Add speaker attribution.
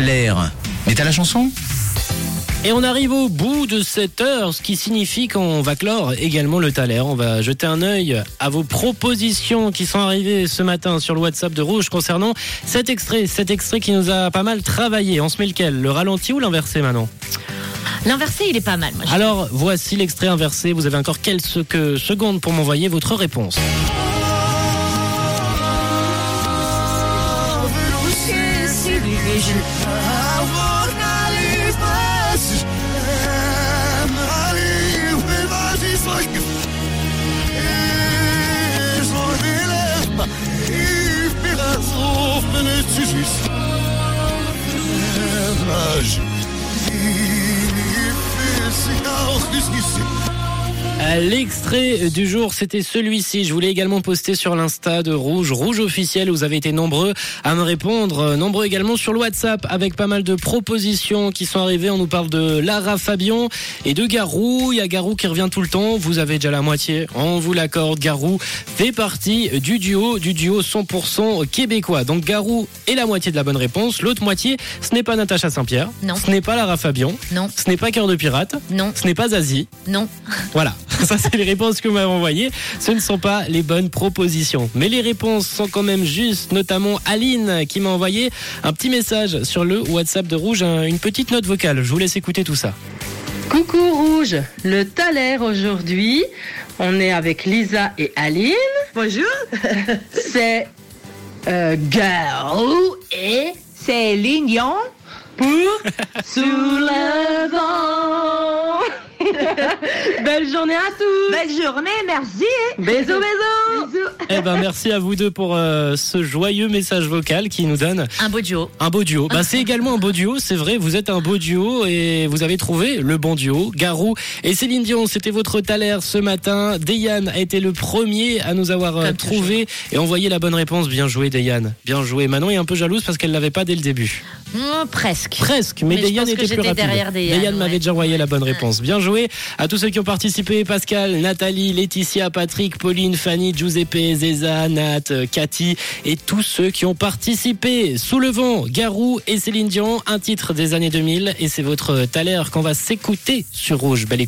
Speaker 1: Mais t'as la chanson?
Speaker 2: Et on arrive au bout de cette heure, ce qui signifie qu'on va clore également le Thaler. On va jeter un œil à vos propositions qui sont arrivées ce matin sur le WhatsApp de Rouge concernant cet extrait, cet extrait qui nous a pas mal travaillé. On se met lequel? Le ralenti ou l'inversé maintenant
Speaker 3: L'inversé, il est pas mal. Moi,
Speaker 2: Alors voici l'extrait inversé. Vous avez encore quelques secondes pour m'envoyer votre réponse. any vision. I won't leave my L'extrait du jour, c'était celui-ci. Je voulais également poster sur l'Insta de Rouge, Rouge officiel. Vous avez été nombreux à me répondre, Euh, nombreux également sur le WhatsApp avec pas mal de propositions qui sont arrivées. On nous parle de Lara Fabian et de Garou. Il y a Garou qui revient tout le temps. Vous avez déjà la moitié. On vous l'accorde. Garou fait partie du duo, du duo 100% québécois. Donc Garou est la moitié de la bonne réponse. L'autre moitié, ce n'est pas Natacha Saint-Pierre.
Speaker 3: Non.
Speaker 2: Ce n'est pas Lara Fabian.
Speaker 3: Non,
Speaker 2: Ce n'est pas Cœur de Pirate.
Speaker 3: non,
Speaker 2: Ce n'est pas Zazie.
Speaker 3: non.
Speaker 2: Voilà, ça c'est les réponses que vous m'avez envoyées. Ce ne sont pas les bonnes propositions. Mais les réponses sont quand même justes, notamment Aline qui m'a envoyé un petit message sur le WhatsApp de Rouge, un- une petite note vocale. Je vous laisse écouter tout ça.
Speaker 4: Coucou Rouge, le Thaler aujourd'hui. On est avec Lisa et Aline.
Speaker 5: Bonjour,
Speaker 4: C'est euh, Garou et
Speaker 5: c'est Lignon.
Speaker 4: pour Sous le Belle journée à tous.
Speaker 5: Belle journée, merci.
Speaker 4: Bisous, bisous.
Speaker 5: Bisous.
Speaker 2: Eh ben merci à vous deux pour euh, ce joyeux message vocal qui nous donne
Speaker 3: Un beau duo.
Speaker 2: un beau duo. Bah, c'est également un beau duo, c'est vrai, vous êtes un beau duo et vous avez trouvé le bon duo. Garou et Céline Dion, c'était votre taler ce matin. Dayan a été le premier à nous avoir euh,
Speaker 3: Comme
Speaker 2: trouvé et envoyé la bonne réponse. Bien joué Dayan, bien joué. Manon est un peu jalouse parce qu'elle l'avait pas dès le début.
Speaker 3: Hum, presque.
Speaker 2: Presque, mais,
Speaker 3: Mais
Speaker 2: Dayan
Speaker 3: pense que
Speaker 2: était plus rapide.
Speaker 3: Dayan,
Speaker 2: m'avait déjà envoyé la bonne réponse. Bien joué à tous ceux qui ont participé Pascal, Nathalie, Laetitia, Patrick, Pauline, Fanny, Giuseppe, Zeza, Nat, Cathy et tous ceux qui ont participé. Sous le vent, Garou et Céline Dion, un titre des années 2000 et c'est votre taler qu'on va s'écouter sur Rouge. Belle.